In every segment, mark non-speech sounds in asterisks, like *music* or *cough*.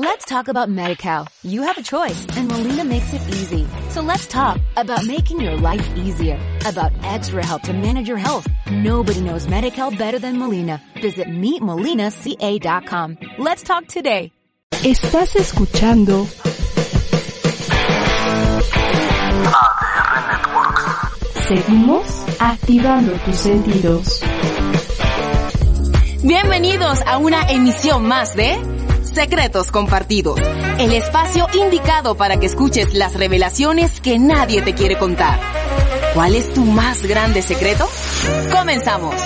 Let's talk about MediCal. You have a choice and Molina makes it easy. So let's talk about making your life easier, about extra help to manage your health. Nobody knows MediCal better than Molina. Visit meetmolinaca.com. Let's talk today. Estás escuchando ADR Networks. Seguimos activando tus sentidos. Bienvenidos a una emisión más de Secretos Compartidos, el espacio indicado para que escuches las revelaciones que nadie te quiere contar. ¿Cuál es tu más grande secreto? Comenzamos.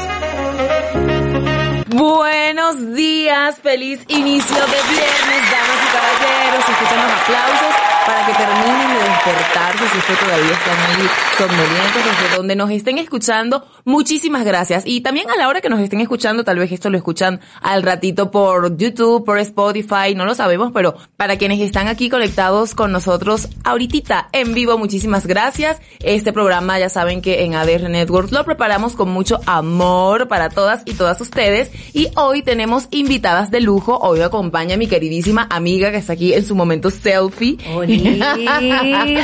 Buenos días, feliz inicio de viernes, damas y caballeros. Escuchan los aplausos para que terminen de despertarse si que todavía están ahí somnolientos desde donde nos estén escuchando. Muchísimas gracias. Y también a la hora que nos estén escuchando, tal vez esto lo escuchan al ratito por YouTube, por Spotify, no lo sabemos, pero para quienes están aquí conectados con nosotros ahorita en vivo, muchísimas gracias. Este programa ya saben que en ADR Networks lo preparamos con mucho amor para todas y todas ustedes. Y hoy tenemos invitadas de lujo. Hoy acompaña mi queridísima amiga que está aquí en su momento selfie.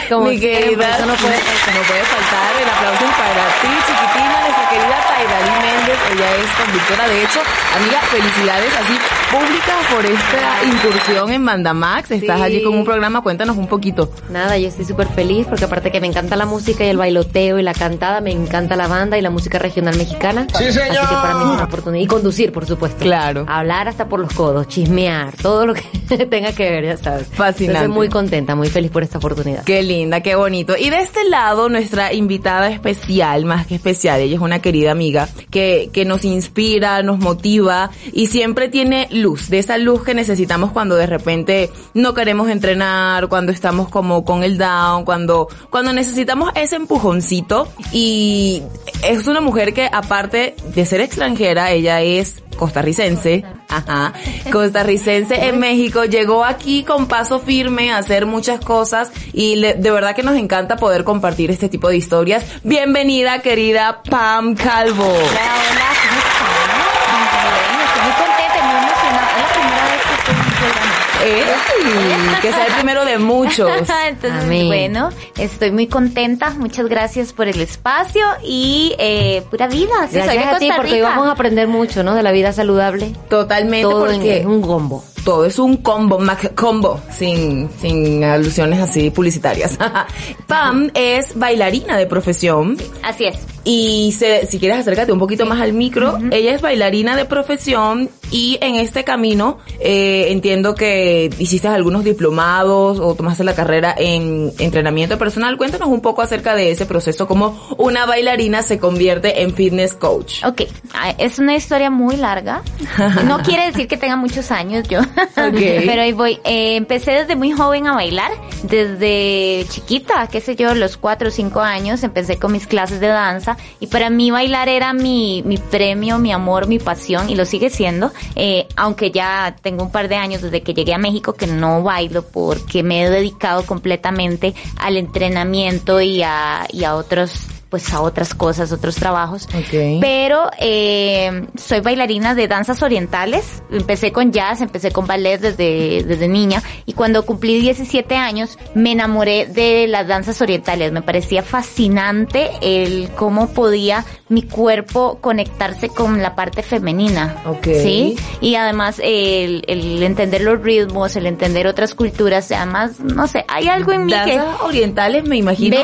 Como mi querida, no puede no puede faltar. El aplauso para ti, chiquitina, nuestra querida Tairali Méndez. Ella es conductora. De hecho, amiga, felicidades así públicas por esta incursión en Mandamax. Estás Sí. allí con un programa. Cuéntanos un poquito. Nada, yo estoy súper feliz porque aparte que me encanta la música y el bailoteo y la cantada, me encanta la banda y la música regional mexicana. Así que para mí es una oportunidad. Y conducir, por supuesto. Claro. Hablar hasta por los codos, chismear, todo lo que *laughs* tenga que ver, ya sabes. Fascinante. Estoy muy contenta, muy feliz por esta oportunidad. Qué linda, qué bonito. Y de este lado, nuestra invitada especial, más que especial, ella es una querida amiga que, que nos inspira, nos motiva y siempre tiene luz, de esa luz que necesitamos cuando de repente no queremos entrenar, cuando estamos como con el down, cuando, cuando necesitamos ese empujoncito. Y es una mujer que aparte de ser extranjera, ella es costarricense, ajá, *laughs* costarricense en México, llegó aquí con paso firme a hacer muchas cosas y le- de verdad que nos encanta poder compartir este tipo de historias. Bienvenida querida Pam Calvo hola, ¿cómo están? Bien, estoy muy contenta y muy emocionada. Es la primera vez que estoy en un programa. ¡Ey! que sea el primero de muchos. *laughs* Entonces, Amén. bueno, estoy muy contenta. Muchas gracias por el espacio y eh, pura vida. Sí, soy de Gracias a ti porque Rica. hoy vamos a aprender mucho, ¿no? De la vida saludable. Totalmente Todo porque en un combo. Todo es un combo, Mac combo, sin, sin alusiones así publicitarias. *laughs* Pam es bailarina de profesión. Así es. Y se- si quieres acércate un poquito más al micro, ella es bailarina de profesión y en este camino eh, entiendo que hiciste algunos diplomados o tomaste la carrera en entrenamiento personal. Cuéntanos un poco acerca de ese proceso, cómo una bailarina se convierte en fitness coach. Ok, ah, es una historia muy larga. *laughs* No quiere decir que tenga muchos años yo, pero ahí voy. Eh, empecé desde muy joven a bailar, desde chiquita, qué sé yo, los cuatro o cinco años, empecé con mis clases de danza y para mí bailar era mi, mi premio, mi amor, mi pasión y lo sigue siendo, eh, aunque ya tengo un par de años desde que llegué a México que no bailo porque me he dedicado completamente al entrenamiento y a, y a otros pues a otras cosas, otros trabajos. Ok. Pero eh, soy bailarina de danzas orientales. Empecé con jazz, empecé con ballet desde, desde niña. Y cuando cumplí 17 años, me enamoré de las danzas orientales. Me parecía fascinante el cómo podía mi cuerpo conectarse con la parte femenina. Ok. Sí. Y además el, el entender los ritmos, el entender otras culturas. Además, no sé, hay algo en mí que... Danzas orientales, me imagino.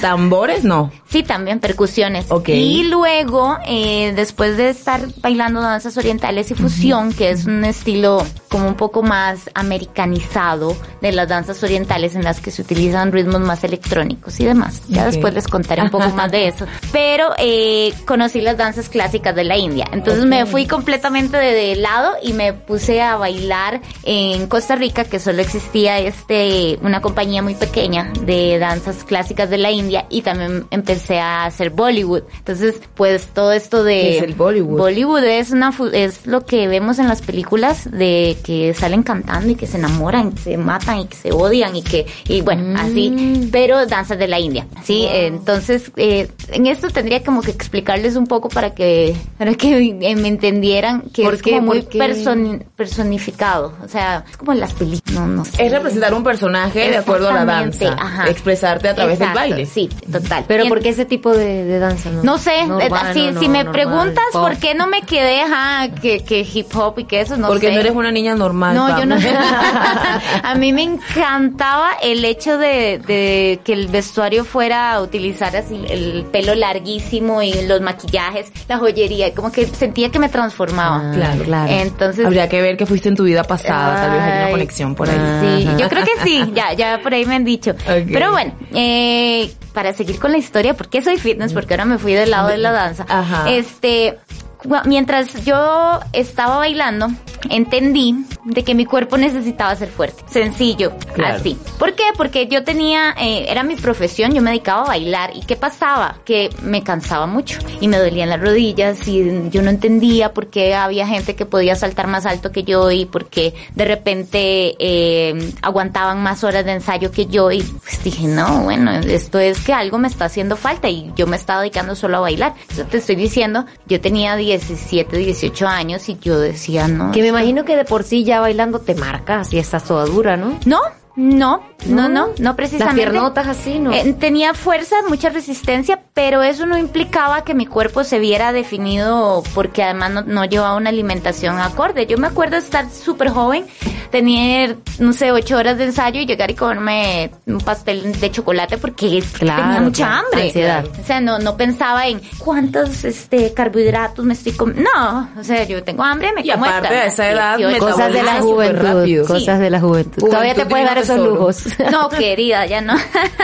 Tambores, no. Sí, también percusiones. Ok. Y luego, eh, después de estar bailando danzas orientales y fusión, que es un estilo como un poco más americanizado de las danzas orientales en las que se utilizan ritmos más electrónicos y demás. Ya Ok. después les contaré un poco más de *laughs* eso. Pero eh, conocí las danzas clásicas de la India. Entonces Ok. me fui completamente de, de lado y me puse a bailar en Costa Rica, que solo existía este una compañía muy pequeña de danzas clásicas de la India y también empecé empecé a hacer Bollywood. Entonces, pues todo esto de... ¿Qué es el Bollywood? Bollywood es, una, es lo que vemos en las películas de que salen cantando y que se enamoran, que se matan y que se odian y que, y bueno, así, pero danzas de la India, ¿sí? Entonces, eh, en esto tendría como que explicarles un poco para que, para que me entendieran que ¿Por es qué? como muy personi- personificado, o sea, es como en las películas, no, no sé. Es representar un personaje de acuerdo a la danza. ajá. Expresarte a través Exacto, del baile. Sí, total. Pero Y ¿por qué ese tipo de, de danza? No, no sé, No eh, si, no, si me normal, preguntas pop. por qué no me quedé, ajá, que, que hip hop y que eso, no Porque sé. no eres una niña normal. No, yo no. *laughs* *laughs* a mí me encantaba el hecho de, de que el vestuario fuera a utilizar así el pelo larguísimo y los maquillajes, la joyería, como que sentía que me transformaba. Claro. Ah, claro. Entonces, Habría que ver que fuiste en tu vida pasada. Tal vez hay una conexión por ahí. Sí, Ajá. yo creo que sí, *laughs* ya, ya por ahí me han dicho. Pero bueno, eh, para seguir con la historia, ¿por qué soy fitness? Porque ahora me fui del lado de la danza. Ajá. Este, mientras yo estaba bailando, entendí de que mi cuerpo necesitaba ser fuerte. Sencillo, Claro. así. ¿Por qué? Porque yo tenía, eh, era mi profesión, yo me dedicaba a bailar. ¿Y qué pasaba? Que me cansaba mucho y me dolían las rodillas y yo no entendía por qué había gente que podía saltar más alto que yo y por qué de repente eh, aguantaban más horas de ensayo que yo y pues dije, no, bueno, esto es que algo me está haciendo falta y yo me estaba dedicando solo a bailar. Eso te estoy diciendo, yo tenía 17, 18 años y yo decía, no. Me imagino que de por sí ya bailando te marcas y estás toda dura, ¿no? No, no, no, no, no precisamente. Las piernotas así, ¿no? Eh, tenía fuerza, mucha resistencia, pero eso no implicaba que mi cuerpo se viera definido porque además no, no llevaba una alimentación acorde. Yo me acuerdo de estar súper joven, tener, no sé, ocho horas de ensayo y llegar y comerme un pastel de chocolate porque Claro, tenía mucha claro, hambre. ansiedad. O sea, no, no pensaba en cuántos este, carbohidratos me estoy comiendo. No, o sea, yo tengo hambre, me Y como aparte esta, a esa edad, 18. Cosas de la juventud, cosas de la juventud. Juventud Todavía te puedes dar esos lujos. *laughs* No, querida, ya no.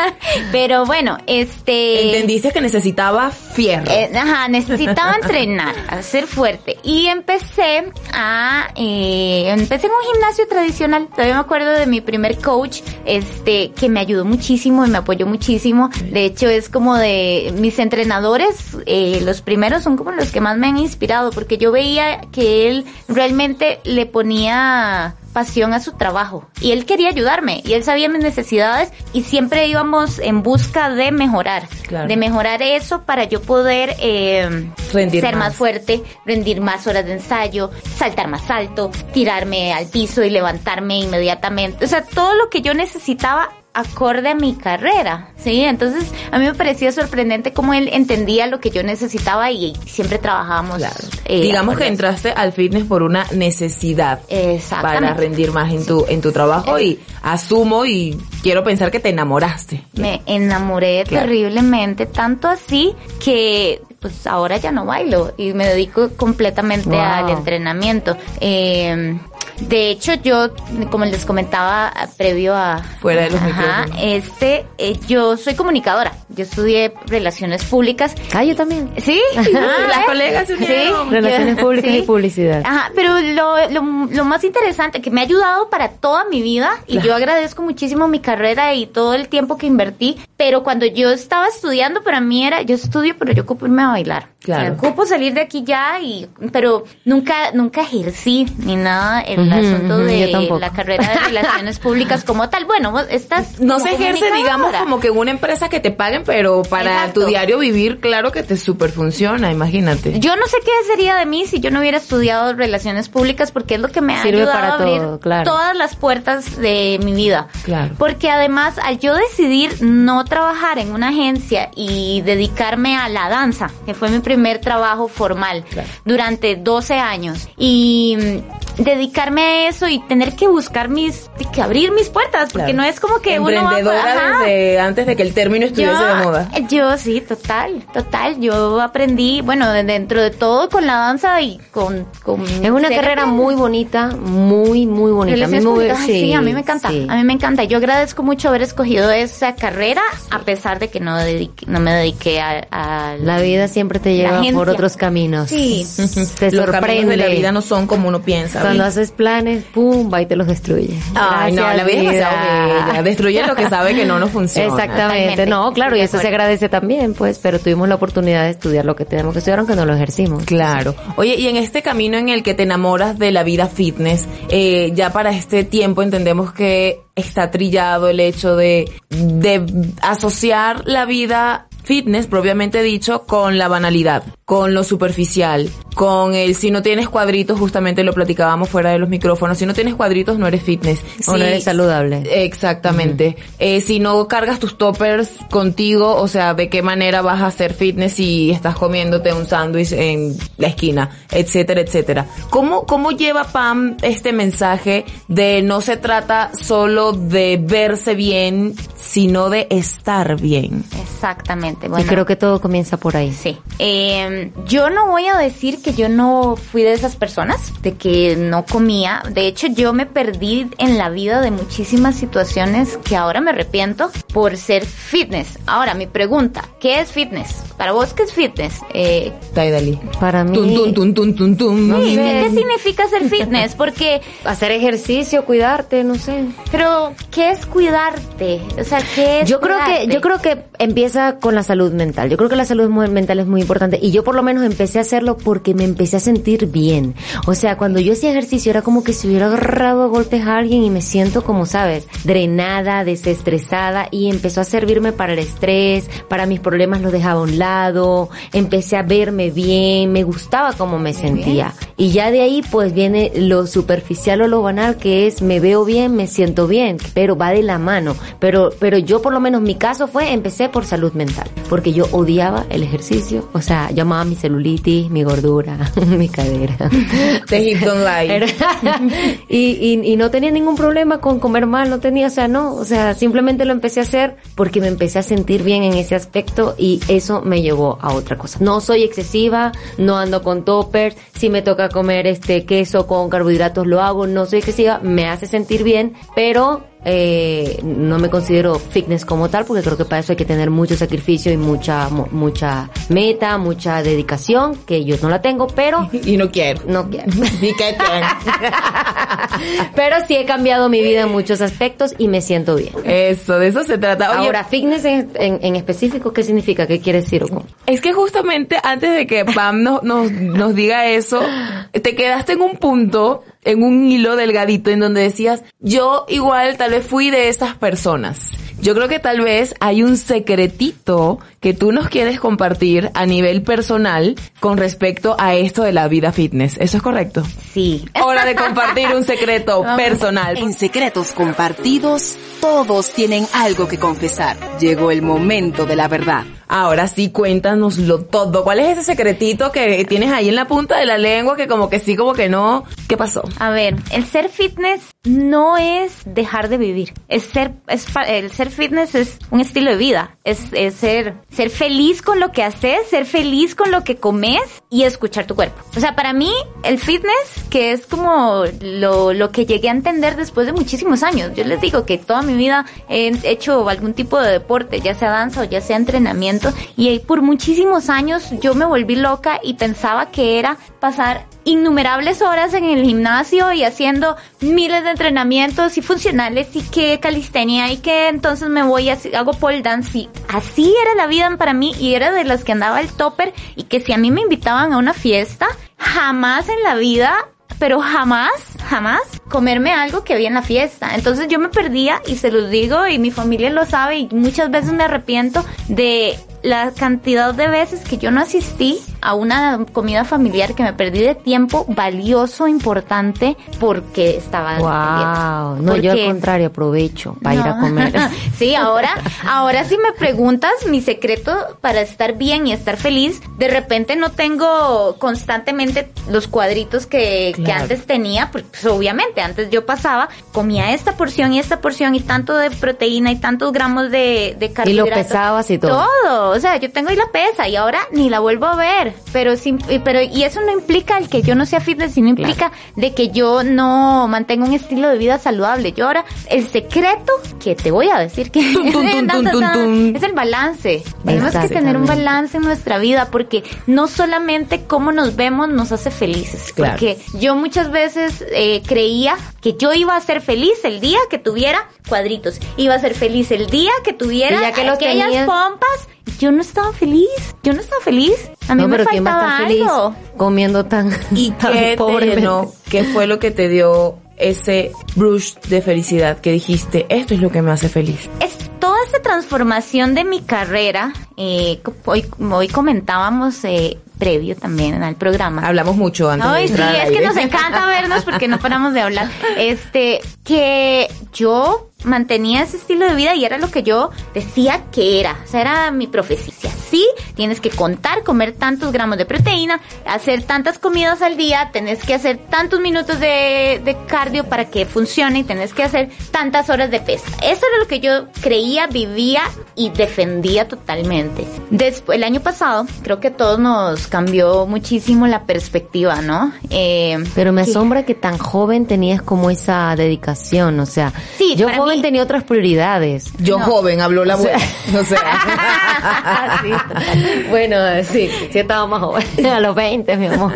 *laughs* Pero bueno, este... Entendiste que necesitaba fierro. Eh, ajá, necesitaba entrenar, a ser fuerte. Y empecé a, eh, empecé en un gimnasio tradicional. Todavía me acuerdo de mi primer coach, este, que me ayudó muchísimo y me apoyó muchísimo. De hecho, es como de mis entrenadores, eh, los primeros son como los que más me han inspirado, porque yo veía que él realmente le ponía pasión a su trabajo y él quería ayudarme y él sabía mis necesidades y siempre íbamos en busca de mejorar, Claro. de mejorar eso para yo poder eh, Rendir ser más. más. fuerte, rendir más horas de ensayo, saltar más alto, tirarme al piso y levantarme inmediatamente. O sea, todo lo que yo necesitaba acorde a mi carrera, ¿sí? Entonces, a mí me parecía sorprendente cómo él entendía lo que yo necesitaba y siempre trabajábamos. Claro. eh, Digamos que entraste al fitness por una necesidad. Para rendir más en tu, en tu trabajo y asumo y quiero pensar que te enamoraste. Me enamoré Claro. terriblemente, tanto así que pues ahora ya no bailo y me dedico completamente Wow. al entrenamiento. Eh, de hecho, yo, como les comentaba ah, previo a... Fuera de los Ajá, este, eh, yo soy comunicadora. Yo estudié relaciones públicas. Ah, yo también. Sí, *laughs* Las Ah, colegas se unieron. Relaciones *laughs* públicas sí. y publicidad. Ajá, pero lo, lo, lo más interesante, que me ha ayudado para toda mi vida, y yo agradezco muchísimo mi carrera y todo el tiempo que invertí, pero cuando yo estaba estudiando, para mí era, yo estudio, pero yo ocupo irme a bailar. Claro. O sea, ocupo salir de aquí ya, y pero nunca, nunca ejercí ni nada el Ujú, asunto de la carrera de relaciones *laughs* públicas como tal. Bueno, estás No se ejerce, digamos, como que en una empresa que te paguen, pero para Exacto. tu diario vivir, claro que te super funciona, imagínate. Yo no sé qué sería de mí si yo no hubiera estudiado relaciones públicas porque es lo que me ha Sirve ayudado para a abrir todo, claro. todas las puertas de mi vida. Claro. Porque además al yo decidir no trabajar en una agencia y dedicarme a la danza, que fue mi primer trabajo formal Claro. durante 12 años y mm, dedicarme a eso y tener que buscar mis que abrir mis puertas porque Claro. no es como que uno va Emprendedora desde antes de que el término estuviese de moda. Yo sí, total, total. Yo aprendí, bueno, de- dentro de todo con la danza y con... con Es una carrera muy bonita, muy, muy bonita. Relaciones me públicas, hubiera- ay, sí, a mí me encanta, sí. a mí me encanta. Yo agradezco mucho haber escogido esa carrera a pesar de que no, dediqué- no me dediqué a, a La vida siempre te lleva por otros caminos. Sí. *laughs* Te Los sorprende. caminos de la vida no son como uno piensa. Cuando haces planes, pum, va y te los destruye. Ay, no, la vida bella. Destruye lo que sabe que no nos funciona. Exactamente, no, claro, y eso se agradece también, pues, pero tuvimos la oportunidad de estudiar lo que tenemos que estudiar, aunque no lo ejercimos. Claro. Oye, y en este camino en el que te enamoras de la vida fitness, eh, ya para este tiempo entendemos que está trillado el hecho de, de asociar la vida fitness, propiamente dicho, con la banalidad, con lo superficial, con el si no tienes cuadritos, justamente lo platicábamos fuera de los micrófonos, si no tienes cuadritos no eres fitness. O no eres saludable. Exactamente. eh, si no cargas tus toppers contigo, o sea, de qué manera vas a hacer fitness si estás comiéndote un sándwich en la esquina, etcétera, etcétera. ¿Cómo, ¿Cómo lleva Pam este mensaje de no se trata solo de verse bien, sino de estar bien? Exactamente. y creo que todo comienza por ahí. Sí. Eh, yo no voy a decir que yo no fui de esas personas, de que no comía. De hecho, yo me perdí en la vida de muchísimas situaciones que ahora me arrepiento por ser fitness. Ahora, mi pregunta, ¿qué es fitness? Para vos, ¿qué es fitness? Eh, Taidali. Para mí... Tum, tum, tum, tum, tum, sí, ¿qué, ¿qué significa ser fitness? Porque... *laughs* Hacer ejercicio, cuidarte, no sé. Pero, ¿qué es cuidarte? O sea, ¿qué es Yo creo que, yo creo que empieza con la salud mental. Yo creo que la salud mental es muy importante. Y yo por lo menos empecé a hacerlo porque me empecé a sentir bien. O sea, cuando yo hacía ejercicio era como que si hubiera agarrado a golpes a alguien y me siento como, sabes, drenada, desestresada y empezó a servirme para el estrés, para mis problemas los dejaba a un lado, empecé a verme bien, me gustaba cómo me sentía. Y ya de ahí pues viene lo superficial o lo banal que es me veo bien, me siento bien, pero va de la mano. Pero, pero yo por lo menos mi caso fue, empecé por salud mental, porque yo odiaba el ejercicio, o sea, yo mi celulitis, mi gordura, *laughs* mi cadera. *laughs* *laughs* Y, y, y no tenía ningún problema con comer mal, no tenía, o sea, no, o sea, simplemente lo empecé a hacer porque me empecé a sentir bien en ese aspecto y eso me llevó a otra cosa. No soy excesiva, no ando con toppers, si me toca comer este queso con carbohidratos lo hago, no soy excesiva, me hace sentir bien, pero eh, no me considero fitness como tal porque creo que para eso hay que tener mucho sacrificio y mucha mu- mucha meta, mucha dedicación que yo no la tengo, pero *laughs* Y no quiero. no quiero. *laughs* Ni que *laughs* Pero sí he cambiado mi vida en muchos aspectos y me siento bien. Eso, de eso se trata. Oye, Ahora, fitness en, en- en específico, ¿qué significa? ¿Qué quiere decir? Hugo? Es que justamente antes de que Pam nos, nos, nos diga eso, te quedaste en un punto, en un hilo delgadito, en donde decías, yo igual tal vez fui de esas personas. Yo creo que tal vez hay un secretito que tú nos quieres compartir a nivel personal con respecto a esto de la vida fitness. ¿Eso es correcto? Sí. Hora de compartir un secreto *laughs* personal. En secretos compartidos, todos tienen algo que confesar. Llegó el momento de la verdad. Ahora sí, cuéntanoslo todo. ¿Cuál es ese secretito que tienes ahí en la punta de la lengua que como que sí, como que no? ¿Qué pasó? A ver, el ser fitness no es dejar de vivir. Es ser, es, el ser fitness es un estilo de vida. Es, es ser, ser feliz con lo que haces, ser feliz con lo que comes y escuchar tu cuerpo. O sea, para mí, el fitness, que es como lo, lo que llegué a entender después de muchísimos años. Yo les digo que toda mi vida he hecho algún tipo de deporte, ya sea danza o ya sea entrenamiento, y por muchísimos años yo me volví loca y pensaba que era pasar innumerables horas en el gimnasio y haciendo miles de entrenamientos y funcionales y que calistenia y que entonces me voy a hago pole dance y así era la vida para mí y era de las que andaba el topper y que si a mí me invitaban a una fiesta jamás en la vida pero jamás, jamás comerme algo que había en la fiesta. Entonces yo me perdía y se los digo y mi familia lo sabe y muchas veces me arrepiento de la cantidad de veces que yo no asistí a una comida familiar que me perdí de tiempo valioso, importante, porque estaba. Wow. No, yo al contrario aprovecho para ir a comer. *laughs* sí, ahora, ahora si me preguntas mi secreto para estar bien y estar feliz, de repente no tengo constantemente los cuadritos que, que antes tenía, pues, pues, obviamente, antes yo pasaba, comía esta porción y esta porción y tanto de proteína y tantos gramos de, de Y lo pesabas y todo. Todo, o sea, yo tengo ahí la pesa y ahora ni la vuelvo a ver. pero sin, pero y eso no implica el que yo no sea fitness, sino implica de que yo no mantenga un estilo de vida saludable. Yo ahora el secreto que te voy a decir que Tum, tum, tum, es el balance. Tenemos que tener un balance en nuestra vida porque no solamente cómo nos vemos nos hace felices. Claro. Porque yo muchas veces eh, creía que yo iba a ser feliz el día que tuviera cuadritos. Iba a ser feliz el día que tuviera que aquellas tenías- pompas. Yo no estaba feliz. Yo no estaba feliz. A mí no, me pero ¿quién va a faltaba estar feliz algo. comiendo tan, ¿Y *laughs* tan qué te llenó? ¿Qué fue lo que te dio ese brush de felicidad que dijiste, esto es lo que me hace feliz? es toda esta transformación de mi carrera. eh, hoy, hoy comentábamos eh, previo también al programa. Hablamos mucho antes de Ay, sí, es que nos encanta vernos porque no paramos de hablar. *laughs* Este, que yo mantenía ese estilo de vida y era lo que yo decía que era. O sea, era mi profecía. Sí, tienes que contar, comer tantos gramos de proteína, hacer tantas comidas al día, tenés que hacer tantos minutos de, de cardio para que funcione y tenés que hacer tantas horas de pesa. Eso era lo que yo creía, vivía y defendía totalmente. Después, el año pasado, creo que a todos nos cambió muchísimo la perspectiva, ¿no? Eh, Pero me asombra que tan joven tenías como esa dedicación, o sea, Sí, yo joven mí- tenía otras prioridades. Yo No. joven, habló la abuela. O sea, *laughs* Sí. Bueno, sí, sí estaba más joven, *laughs* a los 20, mi amor.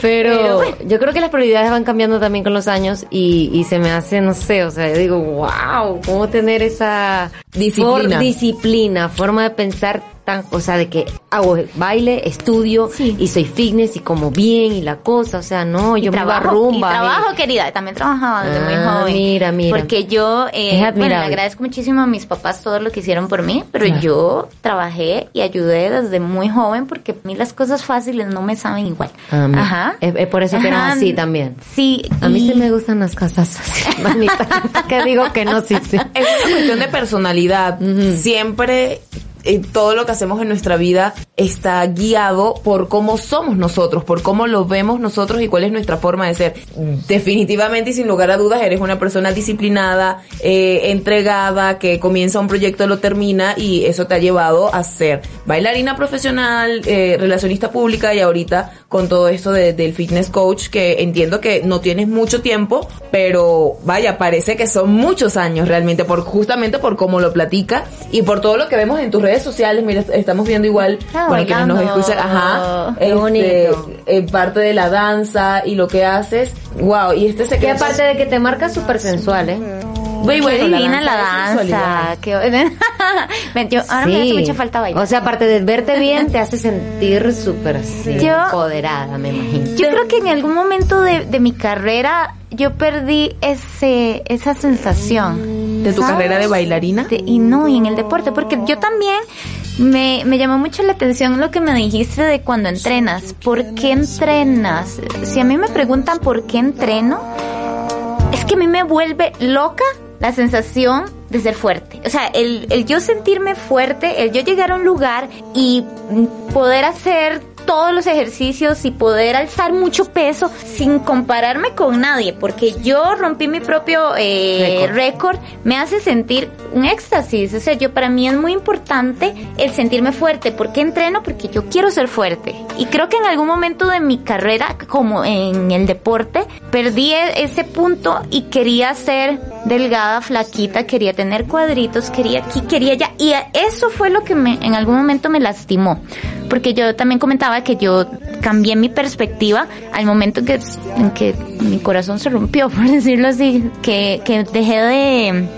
Pero, yo creo que las prioridades van cambiando también con los años y, y se me hace, no sé, o sea, yo digo, wow, cómo tener esa Disciplina. for- disciplina, forma de pensar tan, o sea, de que hago baile, estudio Sí. y soy fitness y como bien y la cosa, o sea, no, yo me a rumba. y y- trabajo, querida, también trabajaba desde muy Ah, joven. mira, mira. Porque yo, eh, Es bueno, le agradezco muchísimo a mis papás todo lo que hicieron por mí, pero Claro. yo trabajé y ayudé desde muy joven porque a mí las cosas fáciles no me saben igual. A mí. Ajá. Es, es por eso que Ajá. así también. Sí. A mí y- sí me gustan las casas así, *laughs* mamita. que digo que no, sí, sí. es una cuestión de personalidad. Siempre eh, todo lo que hacemos en nuestra vida está guiado por cómo somos nosotros, por cómo lo vemos nosotros y cuál es nuestra forma de ser. Definitivamente y sin lugar a dudas eres una persona disciplinada, eh, entregada, que comienza un proyecto, lo termina y eso te ha llevado a ser bailarina profesional, eh, relacionista pública y ahorita con todo esto de- del fitness coach que entiendo que no tienes mucho tiempo, pero vaya, parece que son muchos años realmente por justamente por cómo lo platica y por todo lo que vemos en tus redes sociales. Mira, estamos viendo igual Ah, para quienes nos escuchan, ajá, Qué este, bonito. eh, parte de la danza y lo que haces. Wow, y este Que secreto aparte de que te marca súper sensual, ¿eh? Muy bueno, divina la es sensualidad. danza. qué- *laughs* yo, ahora me hace mucha falta bailar. O sea, aparte de verte bien, te hace sentir súper empoderada, me imagino. Yo creo que en algún momento de, de mi carrera yo perdí ese esa sensación. De tu carrera de bailarina. De- y no, y en el deporte, porque yo también me, me llamó mucho la atención lo que me dijiste de cuando entrenas. ¿Por qué entrenas? Si a mí me preguntan por qué entreno, es que a mí me vuelve loca la sensación de ser fuerte. O sea, el, el yo sentirme fuerte, el yo llegar a un lugar y poder hacer todos los ejercicios y poder alzar mucho peso sin compararme con nadie, porque yo rompí mi propio eh, récord, me hace sentir un éxtasis. O sea, yo para mí es muy importante el sentirme fuerte. ¿Por qué entreno? Porque yo quiero ser fuerte. Y creo que en algún momento de mi carrera, como en el deporte, perdí e- ese punto y quería ser delgada, flaquita, quería tener cuadritos, quería aquí, quería allá. Y eso fue lo que me, en algún momento me lastimó. Porque yo también comentaba que yo cambié mi perspectiva al momento en que, en que mi corazón se rompió, *laughs* por decirlo así, que, que dejé de,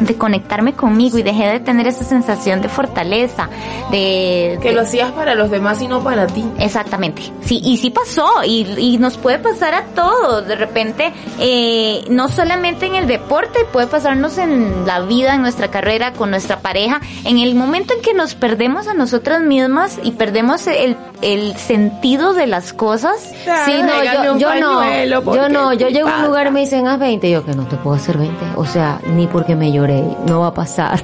de conectarme conmigo y dejé de tener esa sensación de fortaleza, de... Que de- lo hacías para los demás y no para ti. Exactamente, sí, y sí pasó, y, y nos puede pasar a todos, de repente, eh, no solamente en el deporte, puede pasarnos en la vida, en nuestra carrera, con nuestra pareja, en el momento en que nos perdemos a nosotras mismas y perdemos el, el sentido de las cosas. Sí, no, yo, yo no, yo no, yo ¿qué llego a un lugar y me dicen haz 20, y yo que no te puedo hacer 20, o sea, ni porque me lloré, no va a pasar.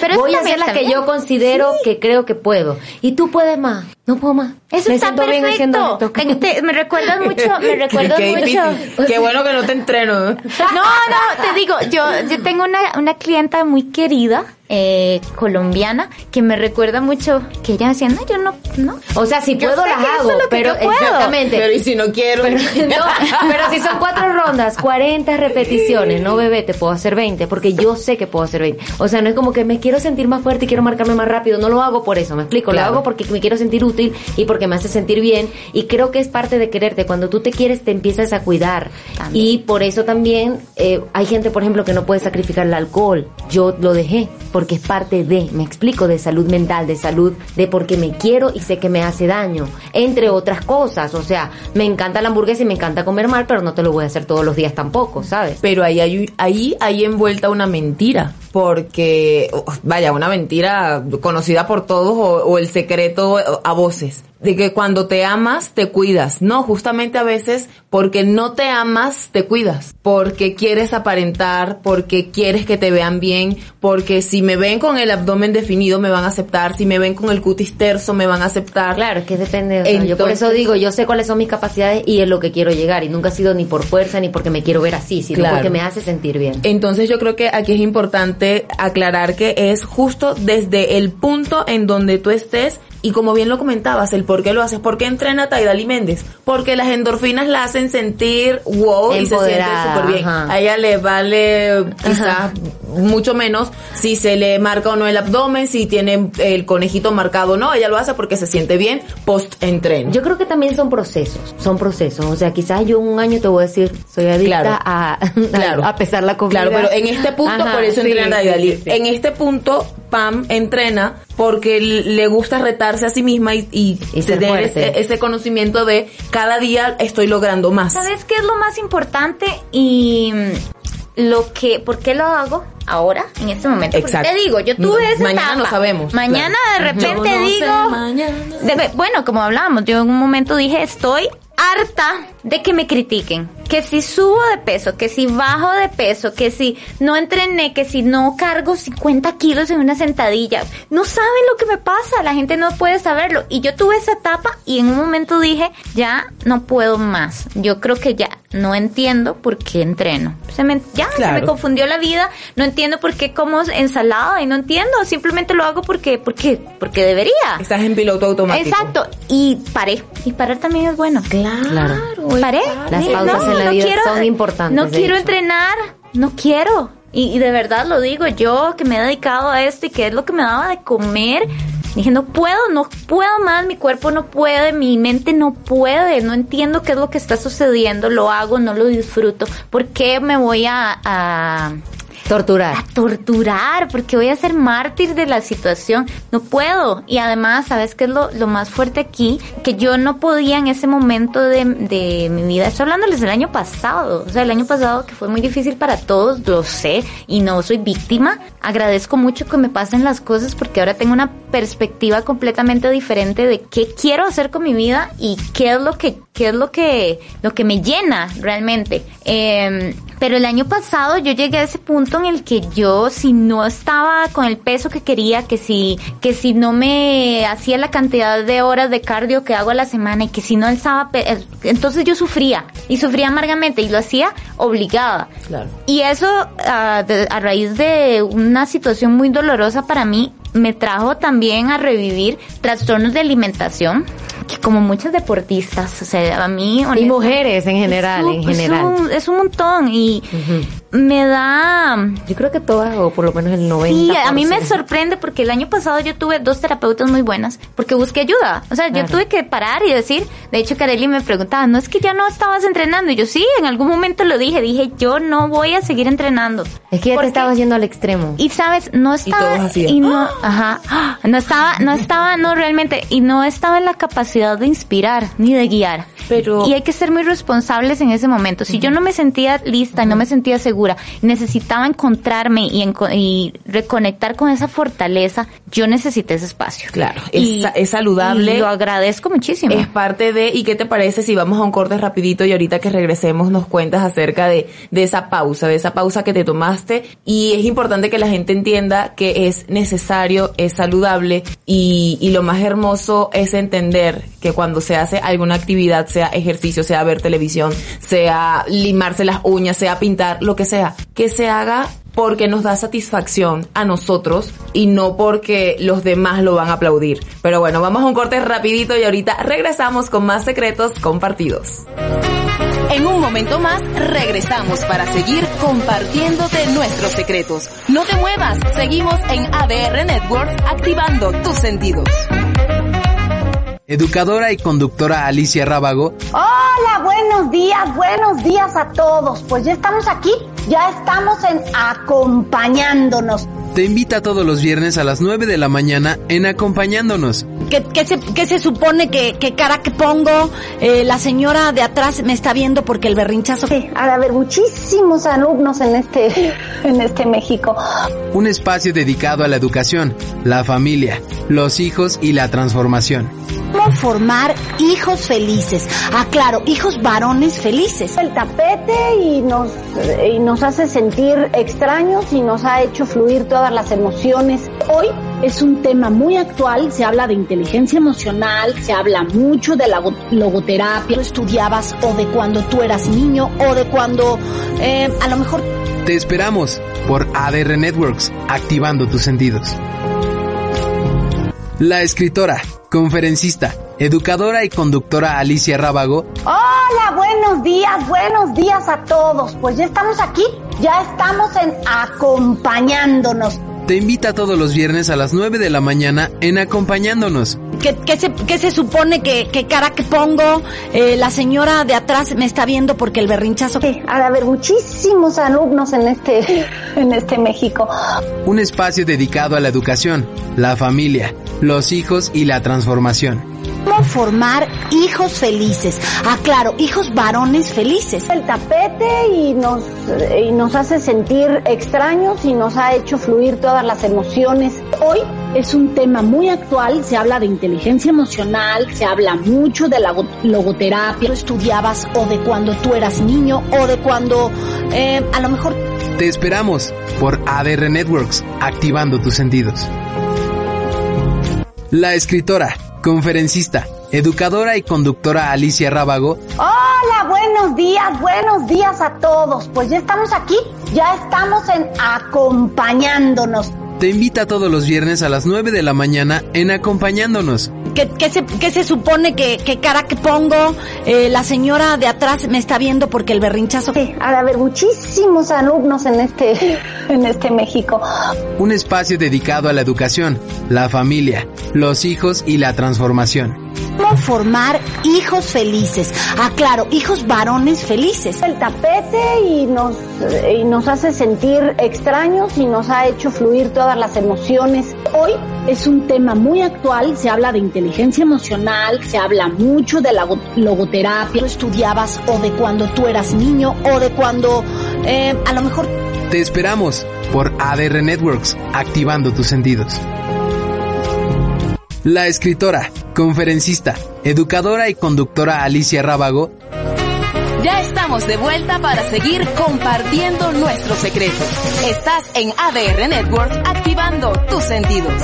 Pero Voy a hacer la está que yo considero que creo que puedo, y tú puedes más. No puedo más. Eso me está siento bien haciendo perfecto. esto. Te- me recuerdas *laughs* mucho, me recuerdas Qué mucho. difícil. Qué bueno que no te entreno. No, no, te digo, yo, yo tengo una, una clienta muy querida, eh, colombiana, que me recuerda mucho, que ella decía, no, yo no, no. O sea, si Yo puedo sé las que eso hago, es lo que pero yo puedo. exactamente. Pero y si no quiero. Pero, *laughs* no, pero si son cuatro rondas, 40 repeticiones, no bebé, te puedo hacer 20, porque yo sé que puedo hacer 20. O sea, no es como que me quiero sentir más fuerte y quiero marcarme más rápido, no lo hago por eso, me explico, Claro. lo hago porque me quiero sentir útil y porque me hace sentir bien. Y creo que es parte de quererte, cuando tú te quieres te empiezas a cuidar. También. y por eso también eh, hay gente, por ejemplo, que no puede sacrificar el alcohol, yo lo dejé porque es parte de, me explico, de salud mental, de salud, de porque me quiero y sé que me hace daño, entre otras cosas, o sea, me encanta la hamburguesa y me encanta comer mal, pero no te lo voy a hacer todos los días tampoco, ¿sabes? Pero ahí hay, ahí hay envuelta una mentira, porque, vaya, una mentira conocida por todos o, o el secreto a voces, de que cuando te amas te cuidas. No, justamente a veces porque no te amas te cuidas, porque quieres aparentar, porque quieres que te vean bien, porque si me ven con el abdomen definido me van a aceptar, si me ven con el cutis terso me van a aceptar. Claro, es que depende. o sea, yo por eso Entonces- digo, yo sé cuáles son mis capacidades y es lo que quiero llegar. Y nunca ha sido ni por fuerza ni porque me quiero ver así, sino Claro. porque me hace sentir bien. Entonces yo creo que aquí es importante aclarar que es justo desde el punto en donde tú estés y como bien lo comentabas, el por qué lo haces, ¿por qué entrena Taidali Méndez? Porque las endorfinas la hacen sentir wow y se siente Empoderada, súper bien. ajá. A ella le vale quizás mucho menos si se le marca o no el abdomen, si tiene el conejito marcado o no, ella lo hace porque se siente bien post entreno. Yo creo que también son procesos, son procesos. O sea, quizás yo un año te voy a decir, soy adicta Claro. a, *laughs* Claro. a pesar la comida. Claro, pero en este punto, Ajá, por eso sí, entrena sí, sí. En este punto, Pam entrena porque le gusta retarse a sí misma y, y, Y tener ese, ese conocimiento de cada día estoy logrando más. ¿Sabes qué es lo más importante? Y mm, lo que, ¿por qué lo hago ahora, en este momento? Exacto. te digo, yo tuve No, esa mañana etapa. no sabemos, Mañana claro. de repente no digo, mañana. de- bueno, como hablábamos, yo en un momento dije, estoy harta de que me critiquen. Que si subo de peso, que si bajo de peso, que si no entrené, que si no cargo 50 kilos en una sentadilla. No saben lo que me pasa, la gente no puede saberlo. Y yo tuve esa etapa y en un momento dije, ya no puedo más. Yo creo que ya no entiendo por qué entreno. Se me, ya se me confundió la vida, no entiendo por qué como ensalada y no entiendo, simplemente lo hago porque, porque, porque debería. Estás en piloto automático. Exacto, y paré. Y parar también es bueno. Claro. Paré. Las pausas en la vida son importantes, No quiero hecho. entrenar, no quiero. Y, y de verdad lo digo, yo que me he dedicado a esto y que es lo que me daba de comer, dije, no puedo, no puedo más, mi cuerpo no puede, mi mente no puede, no entiendo qué es lo que está sucediendo, lo hago, no lo disfruto. ¿Por qué me voy a- a Torturar. a torturar, porque voy a ser mártir de la situación. No puedo. Y además, ¿sabes qué es lo, lo más fuerte aquí? Que yo no podía en ese momento de, de mi vida. Estoy hablándoles del año pasado. O sea, el año pasado que fue muy difícil para todos, lo sé, y no soy víctima. Agradezco mucho que me pasen las cosas porque ahora tengo una perspectiva completamente diferente de qué quiero hacer con mi vida y qué es lo que, qué es lo que, lo que me llena realmente. Eh, pero el año pasado yo llegué a ese punto en el que yo si no estaba con el peso que quería, que si que si no me hacía la cantidad de horas de cardio que hago a la semana y que si no alzaba, eh, entonces yo sufría y sufría amargamente y lo hacía obligada. Claro. Y eso ah, de- a raíz de una situación muy dolorosa para mí me trajo también a revivir trastornos de alimentación que como muchas deportistas, o sea, a mí Y mujeres en general, es un- en general. Es un, es un montón y me da... Yo creo que todas, o por lo menos el 90%. Sí, a mí me sorprende porque el año pasado yo tuve dos terapeutas muy buenas porque busqué ayuda. O sea, yo Claro. tuve que parar y decir, de hecho Kareli me preguntaba, no es que ya no estabas entrenando. Y yo sí, en algún momento lo dije, dije, yo no voy a seguir entrenando. Es que ya te Porque- estabas yendo al extremo. y sabes, no estaba de, y no, ajá, ¡ah! no estaba, no estaba, no realmente, y no estaba en la capacidad de inspirar ni de guiar. Pero- y hay que ser muy responsables en ese momento. Si yo no me sentía lista y no me sentía segura segura, necesitaba encontrarme y, enco- y reconectar con esa fortaleza, yo necesité ese espacio. Claro, es, es saludable. y lo agradezco muchísimo. Es parte de, ¿y qué te parece si vamos a un corte rapidito y ahorita que regresemos nos cuentas acerca de, de esa pausa, de esa pausa que te tomaste? Y es importante que la gente entienda que es necesario, es saludable y, y lo más hermoso es entender que cuando se hace alguna actividad, sea ejercicio, sea ver televisión, sea limarse las uñas, sea pintar, lo que sea, que se haga porque nos da satisfacción a nosotros y no porque los demás lo van a aplaudir. Pero bueno, vamos a un corte rapidito y ahorita regresamos con más secretos compartidos. En un momento más regresamos para seguir compartiéndote nuestros secretos. No te muevas, seguimos en ADR Networks activando tus sentidos. Educadora y conductora Alicia Rábago Hola, buenos días, buenos días a todos. Pues ya estamos aquí, ya estamos en acompañándonos. te invita todos los viernes a las 9 de la mañana en Acompañándonos. ¿Qué, qué se, qué se supone que, que cara que pongo? Eh, la señora de atrás me está viendo porque el berrinchazo... Sí, ha de haber muchísimos alumnos en este, *laughs* en este México. Un espacio dedicado a la educación, la familia, los hijos y la transformación. ¿Cómo formar hijos felices? Ah, claro, hijos varones felices. El tapete y nos, y nos hace sentir extraños y nos ha hecho fluir todas las emociones. Hoy es un tema muy actual, se habla de inteligencia emocional, se habla mucho de la go- logoterapia. Tú estudiabas o de cuando tú eras niño o de cuando eh, a lo mejor Te esperamos por ADR Networks, activando tus sentidos. La escritora, conferencista, educadora y conductora Alicia Rábago Hola, buenos días, buenos días a todos. Pues ya estamos aquí, ya estamos en acompañándonos. te invita todos los viernes a las 9 de la mañana en Acompañándonos. ¿Qué, qué se, qué se supone que, que cara que pongo? Eh, la señora de atrás me está viendo porque el berrinchazo... Sí, ha de haber muchísimos alumnos en este, *laughs* en este México. Un espacio dedicado a la educación, la familia, los hijos y la transformación. ¿Cómo formar hijos felices? Ah, claro, hijos varones felices. El tapete y nos, y nos hace sentir extraños y nos ha hecho fluir todas las emociones. Hoy es un tema muy actual, se habla de inteligencia emocional, se habla mucho de la go- logoterapia. Tú estudiabas o de cuando tú eras niño o de cuando eh, a lo mejor Te esperamos por ADR Networks, activando tus sentidos. La escritora, conferencista, educadora y conductora Alicia Rábago Hola, buenos días, buenos días a todos. Pues ya estamos aquí, ya estamos en acompañándonos. Te invita todos los viernes a las 9 de la mañana en Acompañándonos. ¿Qué, qué se, qué se supone que, que cara que pongo? Eh, la señora de atrás me está viendo porque el berrinchazo... Sí, ha de haber muchísimos alumnos en este, *laughs* en este México. Un espacio dedicado a la educación, la familia, los hijos y la transformación. ¿Cómo formar hijos felices? Ah, claro, hijos varones felices. El tapete y nos, y nos hace sentir extraños y nos ha hecho fluir todas las emociones. Hoy es un tema muy actual, se habla de inteligencia emocional, se habla mucho de la go- logoterapia. Tú estudiabas o de cuando tú eras niño o de cuando eh, a lo mejor Te esperamos por ADR Networks, activando tus sentidos. La escritora, conferencista, educadora y conductora Alicia Rábago Ya estamos de vuelta para seguir compartiendo nuestros secretos. Estás en ADR Networks activando tus sentidos.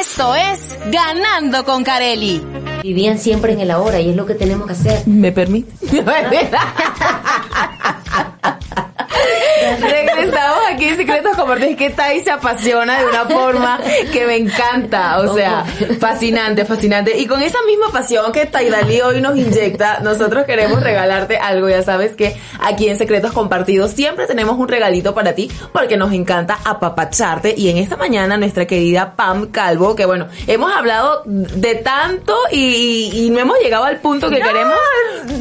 Esto es Ganando con Carelli. Vivían siempre en el ahora y es lo que tenemos que hacer. ¿Me permite? *laughs* Regresamos aquí en Secretos Compartidos. Es que Tai se apasiona de una forma que me encanta. O sea, fascinante, fascinante. Y con esa misma pasión que Taidali hoy nos inyecta, nosotros queremos regalarte algo. Ya sabes que aquí en Secretos Compartidos siempre tenemos un regalito para ti porque nos encanta apapacharte. Y en esta mañana nuestra querida Pam Calvo, que bueno, hemos hablado de tanto y, y no hemos llegado al punto que queremos,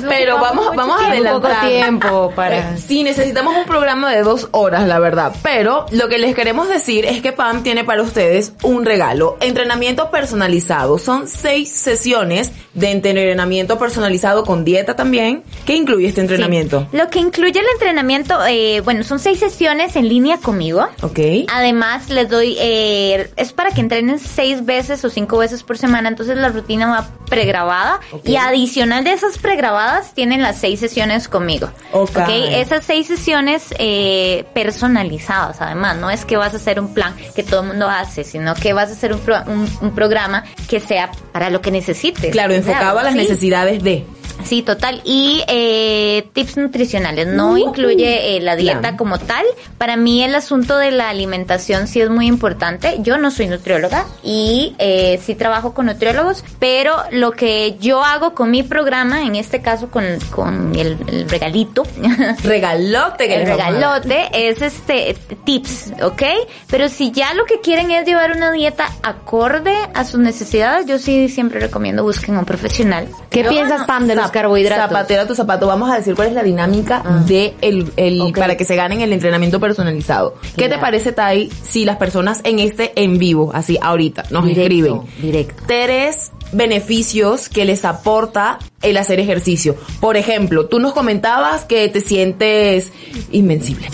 pero vamos, vamos a adelantar. poco tiempo para- Eh, Sí, necesitamos un programa de dos horas, la verdad. Pero lo que les queremos decir es que Pam tiene para ustedes un regalo. Entrenamiento personalizado. Son seis sesiones de entrenamiento personalizado con dieta también. ¿Qué incluye este entrenamiento? Lo que incluye el entrenamiento, eh, bueno, son seis sesiones en línea conmigo. Ok. Además, les doy, eh, es para que entrenen seis veces o cinco veces por semana, entonces la rutina va pregrabada Ok. y adicional de esas pregrabadas tienen las seis sesiones conmigo. Ok. Esas seis sesiones eh, personalizadas, además, no es que vas a hacer un plan que todo el mundo hace, sino que vas a hacer un, pro- un, un programa que sea para lo que necesites. Claro, enfocado a las Sí. necesidades de. Sí, total. Y eh, tips nutricionales. No incluye eh, la dieta Claro. como tal. Para mí el asunto de la alimentación sí es muy importante. Yo no soy nutrióloga y eh, sí trabajo con nutriólogos, pero lo que yo hago con mi programa, en este caso con, con el, el regalito, *laughs* Regalote que el regalote es este tips, ¿ok? Pero si ya lo que quieren es llevar una dieta acorde a sus necesidades, yo sí siempre recomiendo busquen a un profesional. ¿Qué Yo, piensas, Pam, de los zap- carbohidratos? Zapatero a tu zapato. Vamos a decir cuál es la dinámica de el, el para que se ganen el entrenamiento personalizado. ¿Qué te parece, Tai, si las personas en este en vivo, así ahorita, nos Directo, escriben directo. tres beneficios que les aporta el hacer ejercicio? Por ejemplo, tú nos comentabas que te sientes invencible.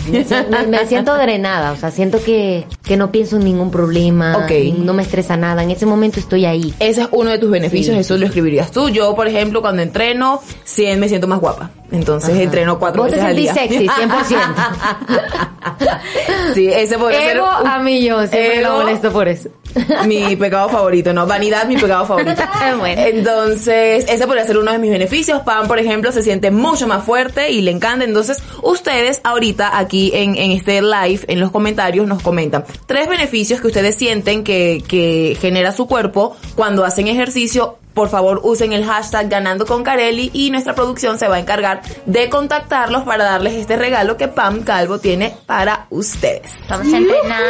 Me, me siento drenada, o sea, siento que, que no pienso en ningún problema, Ok. no me estresa nada, en ese momento estoy ahí. Ese es uno de tus beneficios, Sí, eso lo escribirías tú. Yo, por ejemplo, cuando entreno, sí, me siento más guapa. Entonces entreno cuatro Vos veces al día. sexy, 100%. *laughs* sí, ese podría ser Ego un- a mí yo, siempre Ego, lo molesto por eso. mi pecado favorito, no, vanidad mi pecado favorito. *laughs* Bueno. Entonces, ese podría ser uno de mis beneficios. Pam, por ejemplo, se siente mucho más fuerte y le encanta. Entonces, ustedes ahorita aquí en, en este live, en los comentarios, nos comentan tres beneficios que ustedes sienten que, que genera su cuerpo cuando hacen ejercicio. Por favor, usen el hashtag ganando con Carelli y nuestra producción se va a encargar de contactarlos para darles este regalo que Pam Calvo tiene para ustedes. Vamos a entrenar.